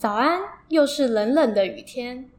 早安又是冷冷的雨天。